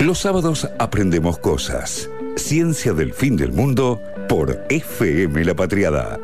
Los sábados aprendemos cosas. Ciencia del fin del mundo por FM La Patriada.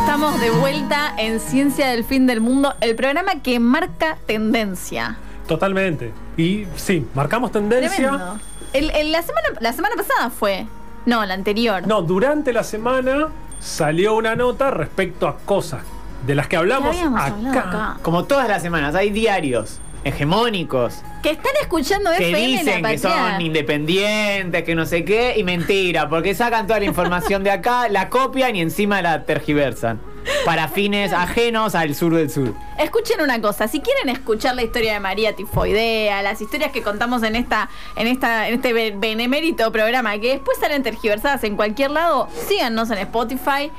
Estamos de vuelta en Ciencia del fin del mundo, el programa que marca tendencia. Totalmente. Y sí, marcamos tendencia. Tremendo. El- el- la, semana, la semana pasada fue. No, la anterior. No, durante la semana salió una nota respecto a cosas de las que hablamos acá. Como todas las semanas, hay diarios hegemónicos Que están escuchando que FM dicen la que son independientes, que no sé qué, y mentira, porque sacan toda la información de acá, la copian y encima la tergiversan. Para fines ajenos al sur del sur. Escuchen una cosa, si quieren escuchar la historia de María Tifoidea, las historias que contamos en esta, en esta, en este be- benemérito programa, que después salen tergiversadas en cualquier lado, síganos en Spotify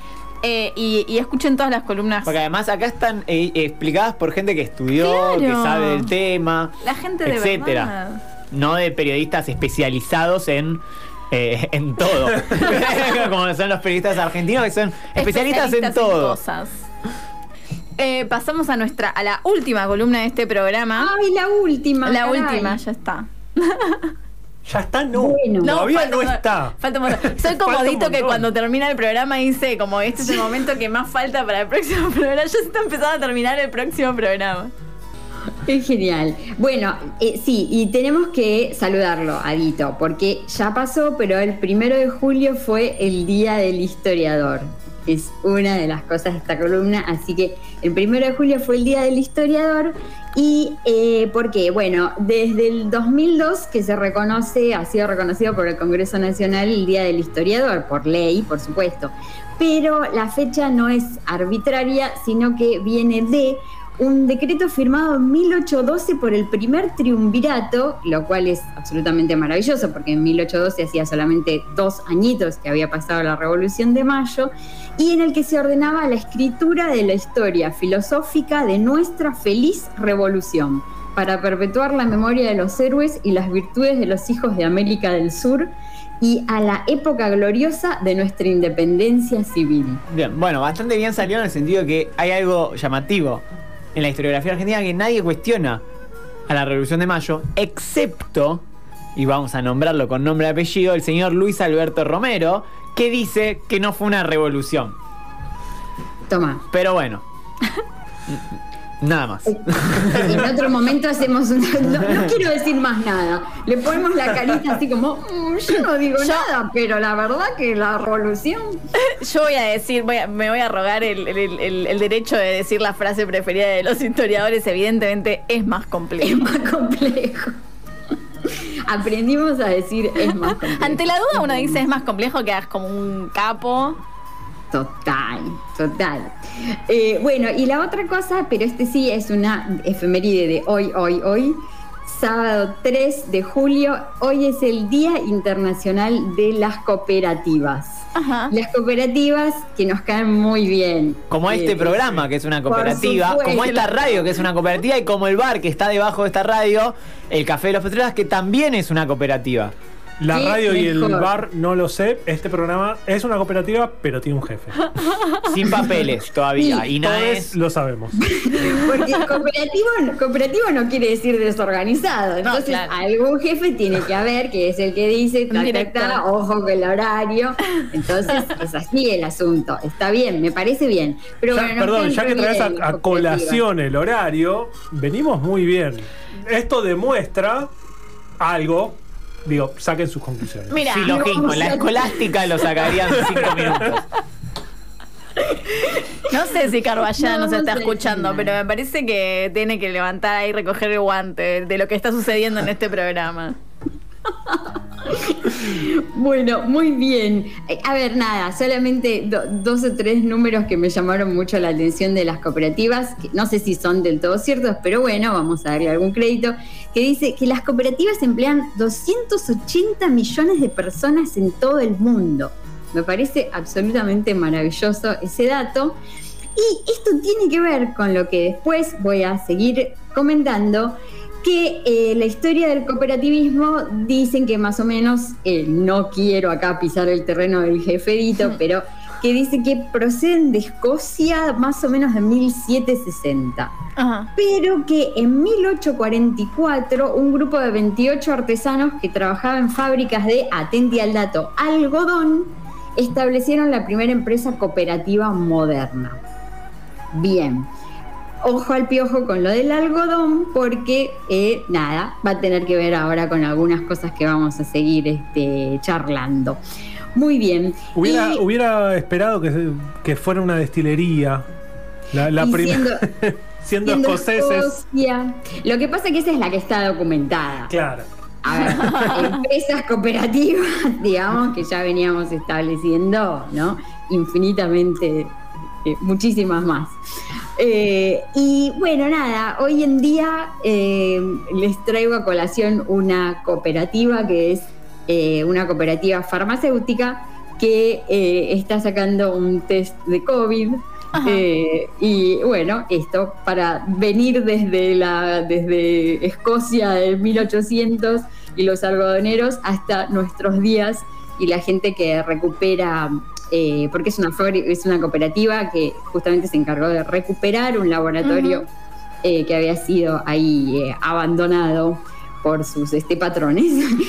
eh, y, y escuchen todas las columnas. Porque además acá están eh, explicadas por gente que estudió, Claro. que sabe del tema, La gente de etcétera. verdad. No de periodistas especializados en eh, en todo. Como son los periodistas argentinos que son especialistas, en todo. cosas. Eh, pasamos a nuestra, a la última columna de este programa. Ay, la última. la caray. última, ya está. Ya está, no. Bueno. Todavía falta no está. Falta. Soy Falta un comodito que cuando termina el programa dice como este es el momento que más falta para el próximo programa. Ya se está empezando a terminar el próximo programa. Es genial. Bueno, eh, sí, y tenemos que saludarlo, Adito, porque ya pasó, pero el primero de julio fue el Día del Historiador. Es una de las cosas de esta columna, así que el primero de julio fue el Día del Historiador. ¿Y eh, por qué? Bueno, desde el 2002 que se reconoce, ha sido reconocido por el Congreso Nacional el Día del Historiador, por ley, por supuesto. Pero la fecha no es arbitraria, sino que viene de un decreto firmado en 1812 por el primer triunvirato, lo cual es absolutamente maravilloso porque en 1812 hacía solamente dos añitos que había pasado la Revolución de Mayo, y en el que se ordenaba la escritura de la historia filosófica de nuestra feliz revolución, para perpetuar la memoria de los héroes y las virtudes de los hijos de América del Sur y a la época gloriosa de nuestra independencia civil. Bien, bueno, bastante bien salió en el sentido que hay algo llamativo en la historiografía argentina que nadie cuestiona a la Revolución de Mayo, excepto, y vamos a nombrarlo con nombre y apellido, el señor Luis Alberto Romero, que dice que no fue una revolución. Toma. Pero bueno. Nada más. En otro momento hacemos una. No, no quiero decir más nada. Le ponemos la carita así como. "Mm, yo no digo Yo- nada, pero la verdad que la revolución. Yo voy a decir, voy a- me voy a rogar el, el- el- el derecho de decir la frase preferida de los historiadores, evidentemente es más Es complejo. más complejo. Aprendimos a decir es más complejo. Ante la duda uno dice es más complejo que hagas como un capo. Total, total. Eh, bueno, y la otra cosa, pero este sí es una efeméride de hoy, hoy, hoy. Sábado 3 de julio, hoy es el Día Internacional de las Cooperativas. Ajá. Las cooperativas que nos caen muy bien. Como este Eh, programa, que es una cooperativa, como esta radio, que es una cooperativa, y como el bar que está debajo de esta radio, el Café de los Petreras, que también es una cooperativa. La radio y el mejor. bar no lo sé. Este programa es una cooperativa, pero tiene un jefe. Sin papeles todavía. Sí, y nada es. lo sabemos. Porque cooperativo, cooperativo no quiere decir desorganizado. Entonces, claro. algún jefe tiene que haber, que es el que dice, ta, ta, Director. ta, ojo con el horario. Entonces, es así el asunto. Está bien, me parece bien. Pero Ya- bueno, no perdón, ya que traes a, a colación el horario, venimos muy bien. Esto demuestra algo. Digo, saquen sus conclusiones. Mira, Silogismo. La escolástica lo sacarían en cinco minutos. no sé si Carballán No, nos no está sé, escuchando, pero me parece que tiene que levantar ahí y recoger el guante de lo que está sucediendo en este programa. Bueno, muy bien. A ver, nada, solamente do- dos o tres números que me llamaron mucho la atención de las cooperativas, que no sé si son del todo ciertos, pero bueno, vamos a darle algún crédito, que dice que las cooperativas emplean 280 millones de personas en todo el mundo. Me parece absolutamente maravilloso ese dato. Y esto tiene que ver con lo que después voy a seguir comentando, que eh, la historia del cooperativismo dicen que más o menos, eh, no quiero acá pisar el terreno del jefedito, pero que dice que proceden de Escocia más o menos de 1760 Ajá. pero que en 1844 un grupo de 28 artesanos que trabajaban en fábricas de, atenti al dato, algodón, establecieron la primera empresa cooperativa moderna. Bien, ojo al piojo con lo del algodón porque, eh, nada, va a tener que ver ahora con algunas cosas que vamos a seguir este, charlando. Muy bien. Hubiera, Y- hubiera esperado que, que fuera una destilería. La, primera. siendo- Siendo, siendo escoceses. Escocia. Lo que pasa es que esa es la que está documentada. Claro. A ver, empresas cooperativas, digamos, que ya veníamos estableciendo, ¿no? Infinitamente, eh, muchísimas más. Eh, y bueno, nada, hoy en día eh, les traigo a colación una cooperativa que es eh, una cooperativa farmacéutica que eh, está sacando un test de COVID. Eh, y bueno, esto para venir desde, la, desde Escocia de 1800 y los algodoneros hasta nuestros días y la gente que recupera, eh, porque es una, es una cooperativa que justamente se encargó de recuperar un laboratorio eh, que había sido ahí abandonado por sus este, patrones.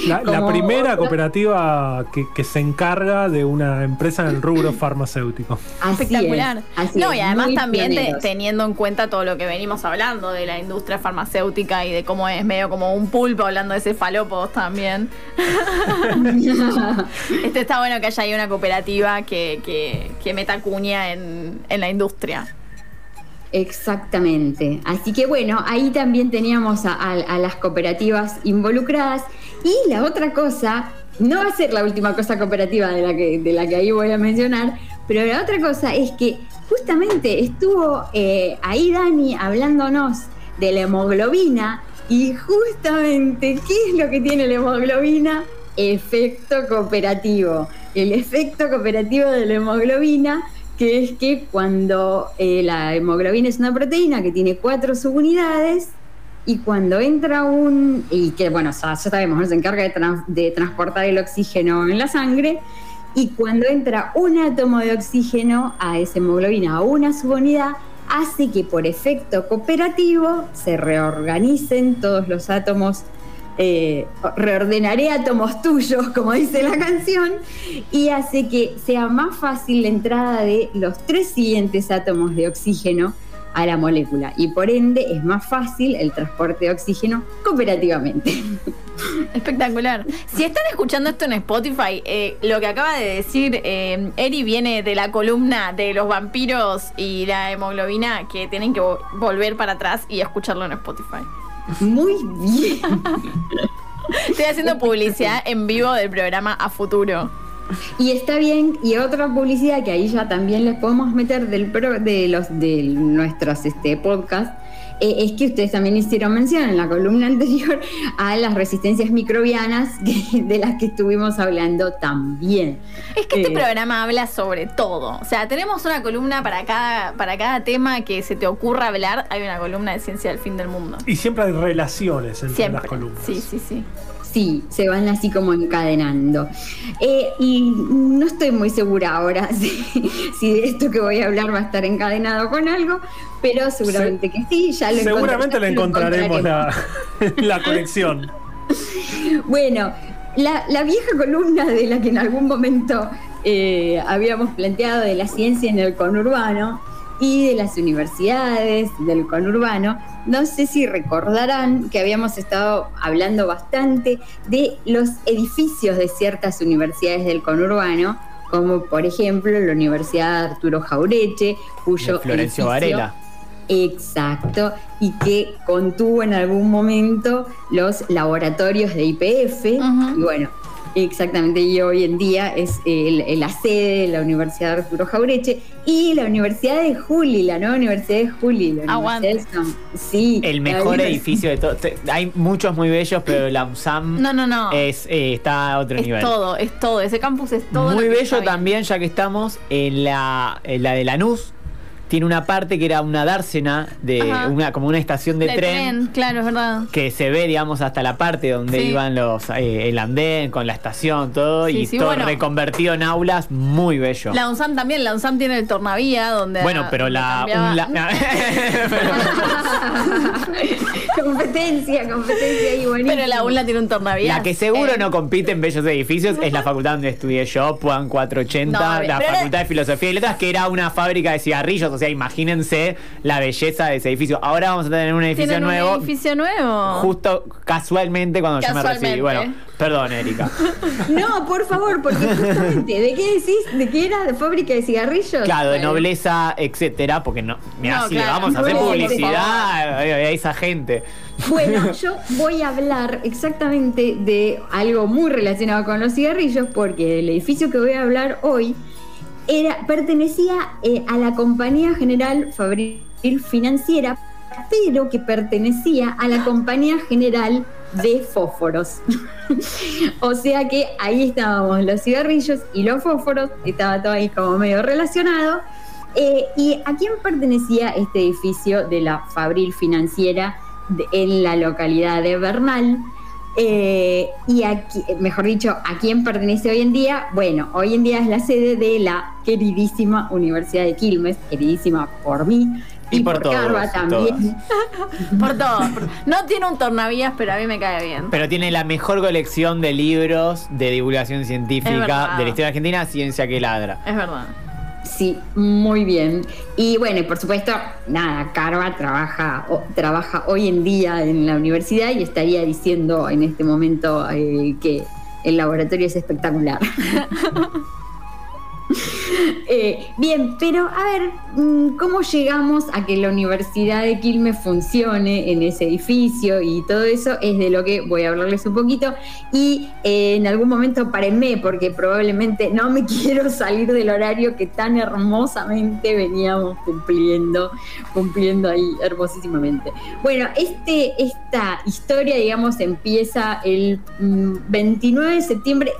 La, primera otra- cooperativa que, que se encarga de una empresa en el rubro farmacéutico. Así Espectacular. es, así no, es, y además también te- teniendo en cuenta todo lo que venimos hablando de la industria farmacéutica y de cómo es medio como un pulpo hablando de cefalópodos también. Este está bueno que haya ahí una cooperativa que, que, que meta cuña en, en la industria. Exactamente. Así que bueno, ahí también teníamos a, las cooperativas involucradas. Y la otra cosa, no va a ser la última cosa cooperativa de la que, de la que ahí voy a mencionar, pero la otra cosa es que justamente estuvo eh, ahí Dani hablándonos de la hemoglobina y justamente, ¿qué es lo que tiene la hemoglobina? Efecto cooperativo. El efecto cooperativo de la hemoglobina que es que cuando eh, la hemoglobina es una proteína que tiene cuatro subunidades y cuando entra un, y que bueno, ya, sabemos, se encarga de, trans- de transportar el oxígeno en la sangre, y cuando entra un átomo de oxígeno a esa hemoglobina, a una subunidad, hace que por efecto cooperativo se reorganicen todos los átomos eh, reordenaré átomos tuyos, como dice la canción, y hace que sea más fácil la entrada de los tres siguientes átomos de oxígeno a la molécula y por ende es más fácil el transporte de oxígeno cooperativamente. Espectacular. Si están escuchando esto en Spotify, eh, lo que acaba de decir eh, Eri viene de la columna de los vampiros y la hemoglobina que tienen que vo- volver para atrás y escucharlo en Spotify. Muy bien. Estoy haciendo publicidad en vivo del programa A Futuro. Y está bien, y otra publicidad que ahí ya también les podemos meter del pro- de los de nuestros este, podcasts, eh, es que ustedes también hicieron mención en la columna anterior a las resistencias microbianas que- de las que estuvimos hablando también. Es que este Eh, programa habla sobre todo. O sea, tenemos una columna para cada, para cada tema que se te ocurra hablar. Hay una columna de ciencia del fin del mundo. Y siempre hay relaciones entre Siempre. las columnas. Sí, sí, sí. Sí, se van así como encadenando. Eh, y no estoy muy segura ahora si, si de esto que voy a hablar va a estar encadenado con algo, pero seguramente que sí, ya lo Seguramente le lo encontraremos la, la conexión. Bueno, la, la vieja columna de la que en algún momento eh, habíamos planteado de la ciencia en el conurbano y de las universidades del conurbano, no sé si recordarán que habíamos estado hablando bastante de los edificios de ciertas universidades del conurbano, como por ejemplo la Universidad Arturo Jaureche, cuyo De Florencio edificio- Varela. Exacto, y que contuvo en algún momento los laboratorios de IPF. Y bueno, exactamente, y hoy en día es el- el- la sede de la Universidad Arturo Jaureche y la Universidad de Juli, la nueva Universidad de Juli. La Aguante. Universidad de sí, El mejor edificio de todo. Hay muchos muy bellos, pero la USAM No, no, no. es, eh, está a otro es nivel. todo, es todo. Ese campus es todo. Muy lo que bello también, ya que estamos en la, en la de Lanús, tiene una parte que era una dársena de Ajá. una como una estación de, De tren, claro, es verdad. que se ve, digamos, hasta la parte donde Sí. iban los eh, el andén con la estación, todo Sí, y sí, todo bueno. reconvertido en aulas, muy bello. La UNSAM también, la UNSAM tiene el tornavía donde. bueno, pero donde la, cambiaba- un la- competencia, competencia y buenísimo. Pero la UNLA tiene un tornavía. La que seguro Eh, no compite en bellos edificios es la facultad donde estudié yo, Puan 480, No, la pero era- facultad de filosofía y letras, que era una fábrica de cigarrillos. O sea, imagínense la belleza de ese edificio. Ahora vamos a tener un edificio Tienen nuevo. un edificio nuevo. Justo casualmente cuando yo me recibí. Casualmente. Bueno, perdón, Erika. No, por favor, porque justamente, ¿de qué decís? ¿De qué era? ¿De fábrica de cigarrillos? Claro, de nobleza, etcétera, porque no, mira, No, si le vamos a hacer publicidad a, a esa gente. Bueno, yo voy a hablar exactamente de algo muy relacionado con los cigarrillos, porque el edificio que voy a hablar hoy era, pertenecía eh, a la Compañía General Fabril Financiera, pero que pertenecía a la Compañía General de Fósforos. o sea que ahí estábamos los cigarrillos y los fósforos, estaba todo ahí como medio relacionado. Eh, ¿Y a quién pertenecía este edificio de la Fabril Financiera en la localidad de Bernal? Eh, y aquí, mejor dicho, ¿a quién pertenece hoy en día? Bueno, hoy en día es la sede de la queridísima Universidad de Quilmes, queridísima por mí Y por todos, Carva también. Por todo. por- No tiene un tornavías, pero a mí me cae bien. Pero tiene la mejor colección de libros de divulgación científica de la historia argentina, Ciencia que ladra. Es verdad. Sí, muy bien. Y bueno, y por supuesto, nada, Carva trabaja, o- trabaja hoy en día en la universidad y estaría diciendo en este momento eh, que el laboratorio es espectacular. Eh, bien, pero a ver, mm, ¿cómo llegamos a que la Universidad de Quilmes funcione en ese edificio y todo eso? Es de lo que voy a hablarles un poquito. Y eh, en algún momento parenme, porque probablemente no me quiero salir del horario que tan hermosamente veníamos cumpliendo, cumpliendo ahí hermosísimamente. Bueno, este, esta historia, digamos, empieza el mm, 29 de septiembre.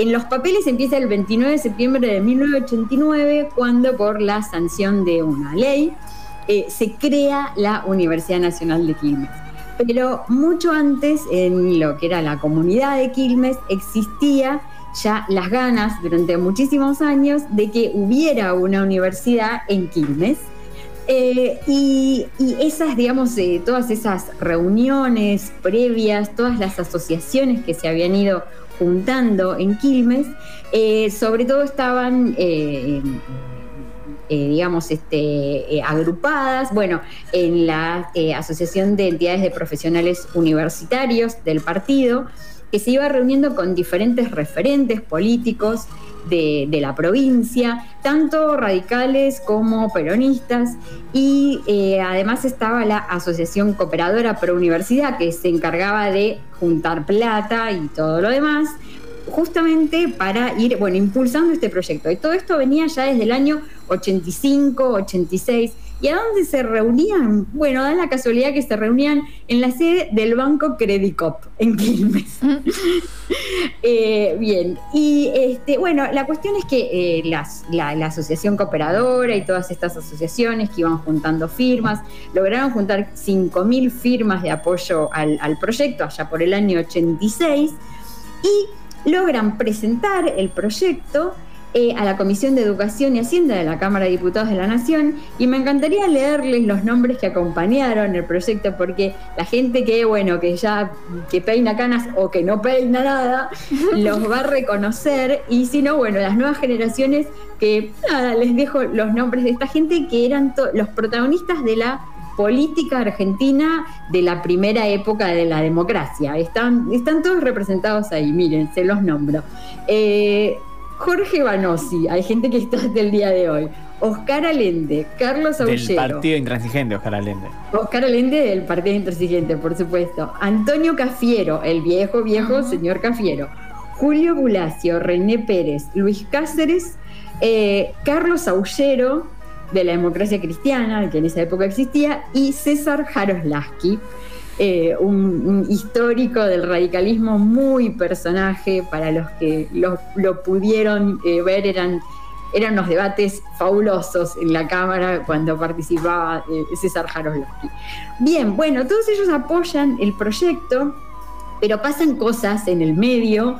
En los papeles empieza el 29 de septiembre de 1989, cuando por la sanción de una ley eh, se crea la Universidad Nacional de Quilmes. Pero mucho antes, en lo que era la comunidad de Quilmes, existía ya las ganas durante muchísimos años de que hubiera una universidad en Quilmes. Eh, y, esas, digamos, eh, todas esas reuniones previas, todas las asociaciones que se habían ido juntando en Quilmes, eh, sobre todo estaban, eh, eh, digamos, este, agrupadas, bueno, en la Asociación de Entidades de Profesionales Universitarios del partido, que se iba reuniendo con diferentes referentes políticos de, la provincia, tanto radicales como peronistas, y eh, además estaba la Asociación Cooperadora Pro Universidad, que se encargaba de juntar plata y todo lo demás, justamente para ir, bueno, impulsando este proyecto. Y todo esto venía ya desde el año 85, 86. ¿Y a dónde se reunían? Bueno, da la casualidad que se reunían en la sede del Banco Credicop, en Quilmes. Eh, bien, y este, bueno, la cuestión es que eh, las- la, la asociación cooperadora y todas estas asociaciones que iban juntando firmas, lograron juntar 5.000 firmas de apoyo al, al proyecto allá por el año 86 y logran presentar el proyecto eh, a la Comisión de Educación y Hacienda de la Cámara de Diputados de la Nación y me encantaría leerles los nombres que acompañaron el proyecto porque la gente que, bueno, que ya que peina canas o que no peina nada, los va a reconocer y si no, bueno, las nuevas generaciones que, nada, les dejo los nombres de esta gente que eran los protagonistas de la política argentina de la primera época de la democracia. Están, están todos representados ahí, miren, se los nombro. Eh, Jorge Banosi, hay gente que está hasta el día de hoy. Oscar Allende, Carlos Del Aullero. partido intransigente, Oscar Allende. Oscar Allende del Partido Intransigente, por supuesto. Antonio Cafiero, el viejo, viejo señor Cafiero. Julio Bulacio, René Pérez, Luis Cáceres, eh, Carlos Aullero, de la democracia cristiana, que en esa época existía, y César Jaroslaski, eh, un, histórico del radicalismo, muy personaje, para los que lo, lo pudieron eh, ver, eran eran unos debates fabulosos en la Cámara cuando participaba eh, César Jaroslavsky. Bien, bueno, todos ellos apoyan el proyecto, pero pasan cosas en el medio.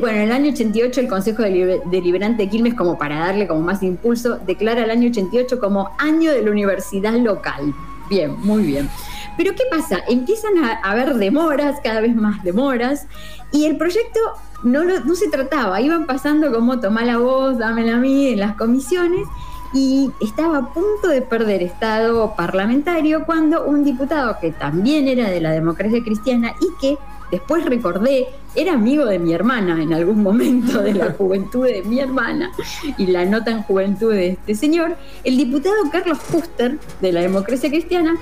Bueno, en el año 88 el Consejo Deliberante de Quilmes, como para darle como más impulso, declara el año 88 como año de la universidad local. Bien, muy bien. Pero ¿qué pasa? Empiezan a haber demoras, cada vez más demoras, y el proyecto no, no se trataba, iban pasando como tomá la voz, dámela a mí en las comisiones, y estaba a punto de perder estado parlamentario cuando un diputado que también era de la democracia cristiana y que después recordé era amigo de mi hermana en algún momento de la juventud de mi hermana y la no tan juventud de este señor, el diputado Carlos Fuster de la democracia cristiana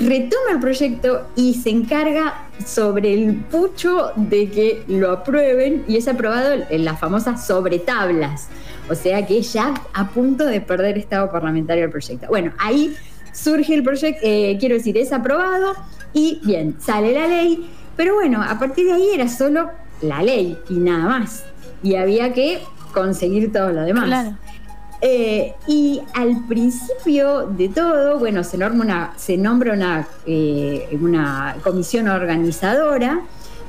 retoma el proyecto y se encarga sobre el pucho de que lo aprueben y es aprobado en las famosas sobretablas. O sea que ya a punto de perder estado parlamentario el proyecto. Bueno, ahí surge el proyecto, eh, quiero decir, es aprobado y bien, sale la ley, pero bueno, a partir de ahí era solo la ley y nada más. Y había que conseguir todo lo demás. Claro. Eh, y al principio de todo, bueno, se, una, se nombra una, eh, una comisión organizadora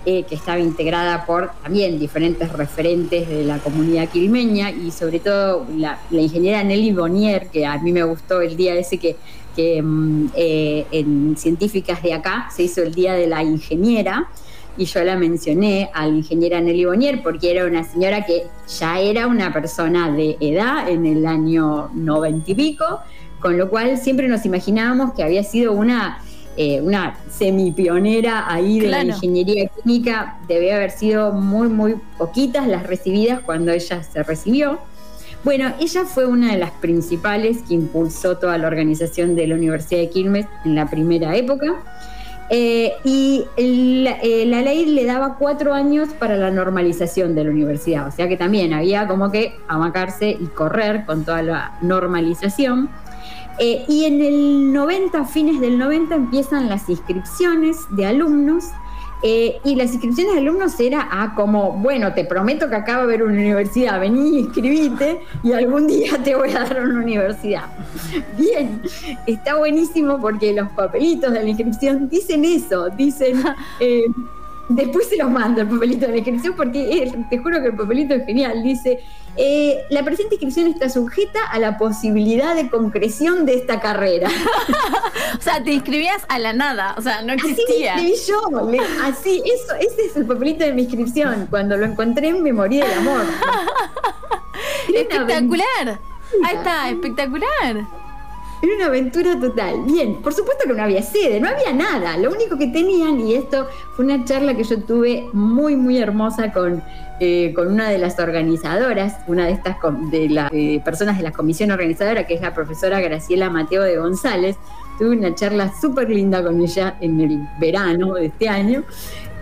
eh, que estaba integrada por también diferentes referentes de la comunidad quilmeña y sobre todo la, ingeniera Nelly Bonier, que a mí me gustó el día ese que, que mm, en Científicas de acá se hizo el Día de la Ingeniera y yo la mencioné a la ingeniera Nelly Bonier porque era una señora que ya era una persona de edad en el año noventa y pico, con lo cual siempre nos imaginábamos que había sido una, eh, una semipionera ahí de la ingeniería química, debe haber sido muy, muy poquitas las recibidas cuando ella se recibió. Bueno, ella fue una de las principales que impulsó toda la organización de la Universidad de Quilmes en la primera época. Eh, y eh, la, ley le daba cuatro años para la normalización de la universidad, o sea que también había como que amacarse y correr con toda la normalización. Eh, y en el 90, fines del 90, empiezan las inscripciones de alumnos eh, y las inscripciones de alumnos era a como, bueno, te prometo que acá va a haber una universidad, vení, inscribite y algún día te voy a dar una universidad. Bien, está buenísimo porque los papelitos de la inscripción dicen eso, dicen... después se los mando el papelito de la inscripción porque te juro que el papelito es genial. Dice, eh, la presente inscripción está sujeta a la posibilidad de concreción de esta carrera. o sea, te inscribías a la nada, o sea, no existía. Así me yo, así, eso, ese es el papelito de mi inscripción. Cuando lo encontré me morí de amor. espectacular. Ahí está, espectacular. Era una aventura total. Bien, por supuesto que no había sede, no había nada. Lo único que tenían, y esto fue una charla que yo tuve muy, muy hermosa con, eh, con una de las organizadoras, una de estas de las personas de la comisión organizadora, que es la profesora Graciela Mateo de González. Tuve una charla súper linda con ella en el verano de este año.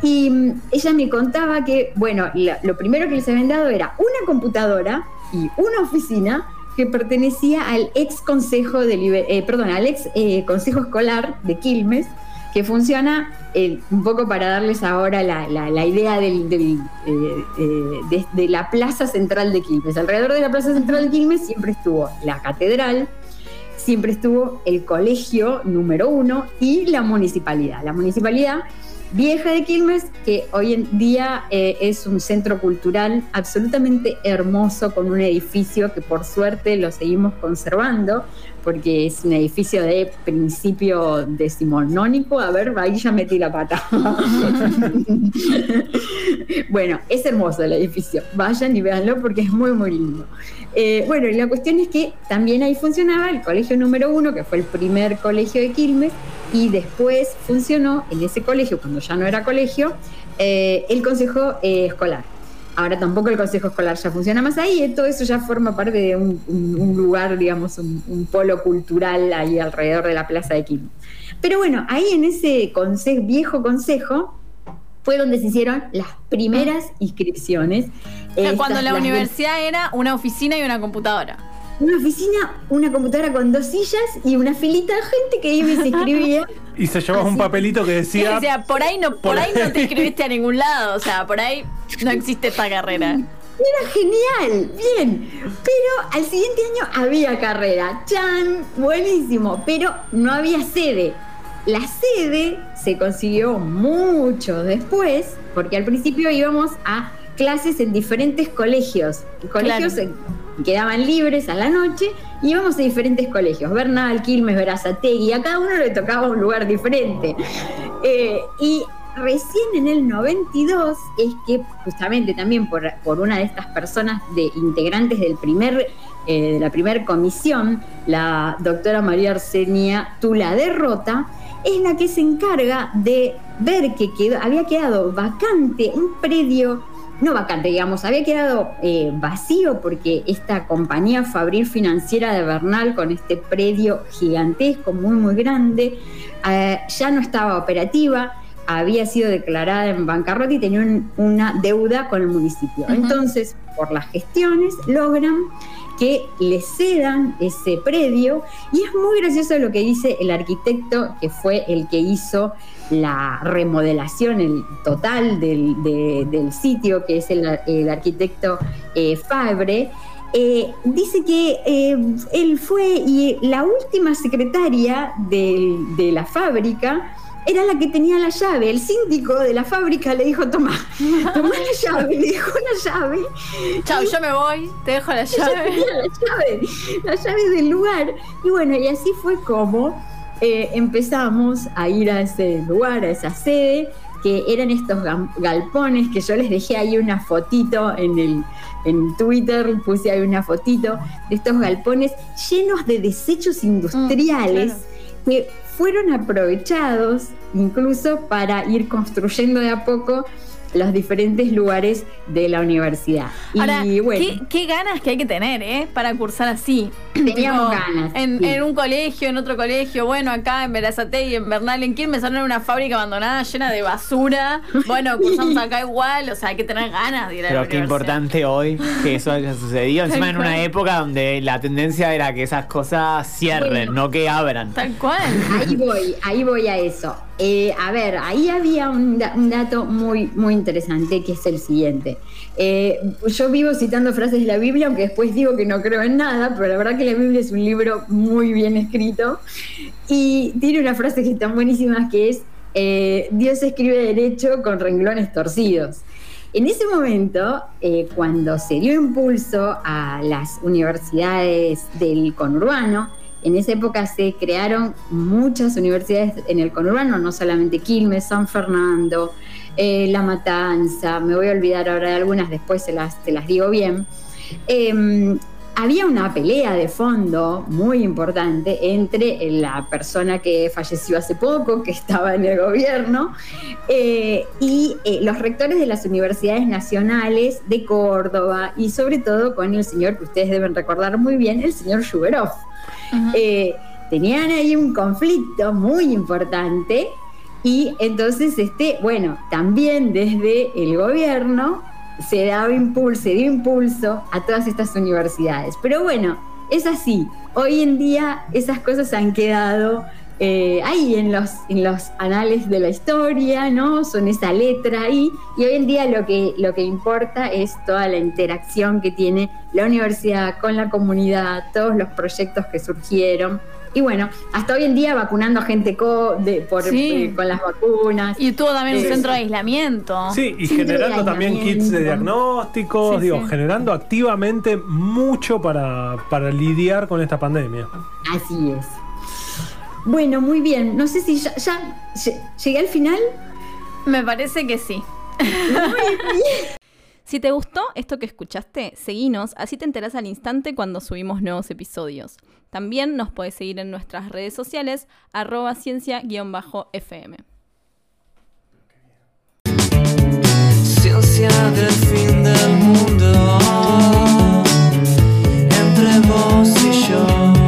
Y mm, ella me contaba que, bueno, lo primero que les habían dado era una computadora y una oficina que pertenecía al ex consejo de eh, perdón, al ex eh, consejo escolar de Quilmes, que funciona eh, un poco para darles ahora la, idea del, de, la plaza central de Quilmes. Alrededor de la plaza central de Quilmes siempre estuvo la catedral, siempre estuvo el colegio número uno y la municipalidad. La municipalidad vieja de Quilmes, que hoy en día eh, es un centro cultural absolutamente hermoso, con un edificio que por suerte lo seguimos conservando, porque es un edificio de principio decimonónico. A ver, ahí ya metí la pata. bueno, es hermoso el edificio. Vayan y véanlo porque es muy, muy lindo. Eh, bueno, y la cuestión es que también ahí funcionaba el colegio número uno, que fue el primer colegio de Quilmes, y después funcionó en ese colegio, cuando ya no era colegio, eh, el consejo eh, escolar. Ahora tampoco el consejo escolar ya funciona más ahí, todo eso ya forma parte de un, lugar, digamos, un, polo cultural ahí alrededor de la plaza de Quilmes. Pero bueno, ahí en ese viejo consejo fue donde se hicieron las primeras inscripciones. cuando la universidad era una oficina y una computadora una oficina, una computadora con dos sillas y una filita de gente que iba y se inscribía. y se llevaba un papelito que decía. O sea, por ahí no, por, ahí no te inscribiste a ningún lado. O sea, por ahí no existe esta carrera. Era genial, bien. Pero al siguiente año había carrera. ¡Chan! Buenísimo. Pero no había sede. La sede se consiguió mucho después, porque al principio íbamos a clases en diferentes colegios. Colegios Claro. quedaban libres a la noche y íbamos a diferentes colegios. Bernal, Quilmes, Verazategui. A cada uno le tocaba un lugar diferente. Eh, y recién en el 92 es que justamente también por, por una de estas personas de integrantes del primer eh, de la primera comisión, la doctora María Arsenia Tula Derrota, es la que se encarga de ver que quedó, había quedado vacante un predio, no vacante, digamos, había quedado eh, vacío porque esta compañía Fabril Financiera de Bernal, con este predio gigantesco, muy, muy grande, eh, ya no estaba operativa, había sido declarada en bancarrota y tenía un- una deuda con el municipio. Entonces, por las gestiones, logran que le cedan ese predio y es muy gracioso lo que dice el arquitecto que fue el que hizo la remodelación el total del, de- del sitio, que es el, el arquitecto eh, Fabre. Eh, dice que eh, él fue y la última secretaria del- de la fábrica era la que tenía la llave. El síndico de la fábrica le dijo, toma, toma la llave, le dejó la llave. Chao, yo me voy, te dejo la llave. tenía la llave, la llave del lugar. Y bueno, y así fue como eh, empezamos a ir a ese lugar, a esa sede, que eran estos galpones que yo les dejé ahí una fotito en el en Twitter, puse ahí una fotito de estos galpones llenos de desechos industriales Mm, que fueron aprovechados incluso para ir construyendo de a poco los diferentes lugares de la universidad. Ahora, y bueno, ¿qué, qué ganas que hay que tener, ¿eh? Para cursar así. Teníamos ganas, En, sí. en un colegio, en otro colegio, bueno, acá en Verazategui, en Bernal, en Quilmes, en una fábrica abandonada llena de basura. Bueno, cursamos acá igual, o sea, hay que tener ganas de ir a la Pero qué importante hoy que eso haya sucedido. Encima en una época donde la tendencia era que esas cosas cierren, Bueno. no que abran. Tal cual. Ahí voy, ahí voy a eso. Eh, a ver, ahí había un, da- un dato muy, muy interesante que es el siguiente. Eh, yo vivo citando frases de la Biblia, aunque después digo que no creo en nada, pero la verdad que la Biblia es un libro muy bien escrito y tiene una frase que están buenísimas que es eh, Dios escribe derecho con renglones torcidos. En ese momento, cuando se dio impulso a las universidades del conurbano, en esa época se crearon muchas universidades en el conurbano, no solamente Quilmes, San Fernando, eh, La Matanza, me voy a olvidar ahora de algunas, después se las, las digo bien. Eh, había una pelea de fondo muy importante entre la persona que falleció hace poco, que estaba en el gobierno, eh, y eh, los rectores de las universidades nacionales de Córdoba, y sobre todo con el señor que ustedes deben recordar muy bien, el señor Shuberov. Eh, tenían ahí un conflicto muy importante y entonces, este, bueno, también desde el gobierno se daba impulso, se dio impulso a todas estas universidades. Pero bueno, es así. Hoy en día esas cosas han quedado eh, ahí en los, en los anales de la historia, ¿no? Son esa letra ahí. Y hoy en día lo que, lo que importa es toda la interacción que tiene la universidad con la comunidad, todos los proyectos que surgieron. Y bueno, hasta hoy en día vacunando a gente co- de- por, Sí. eh, con las vacunas. Y tuvo también un Sí. centro de aislamiento. Sí, y Sí, generando también kits de diagnósticos, Sí, digo, sí. generando activamente mucho para, para lidiar con esta pandemia. Así es. Bueno, muy bien. No sé si ya, llegué al final. Me parece que sí. si te gustó esto que escuchaste, seguinos, así te enterás al instante cuando subimos nuevos episodios. También nos podés seguir en nuestras redes sociales, arroba ciencia-fm. Ciencia del fin del mundo, entre vos y yo.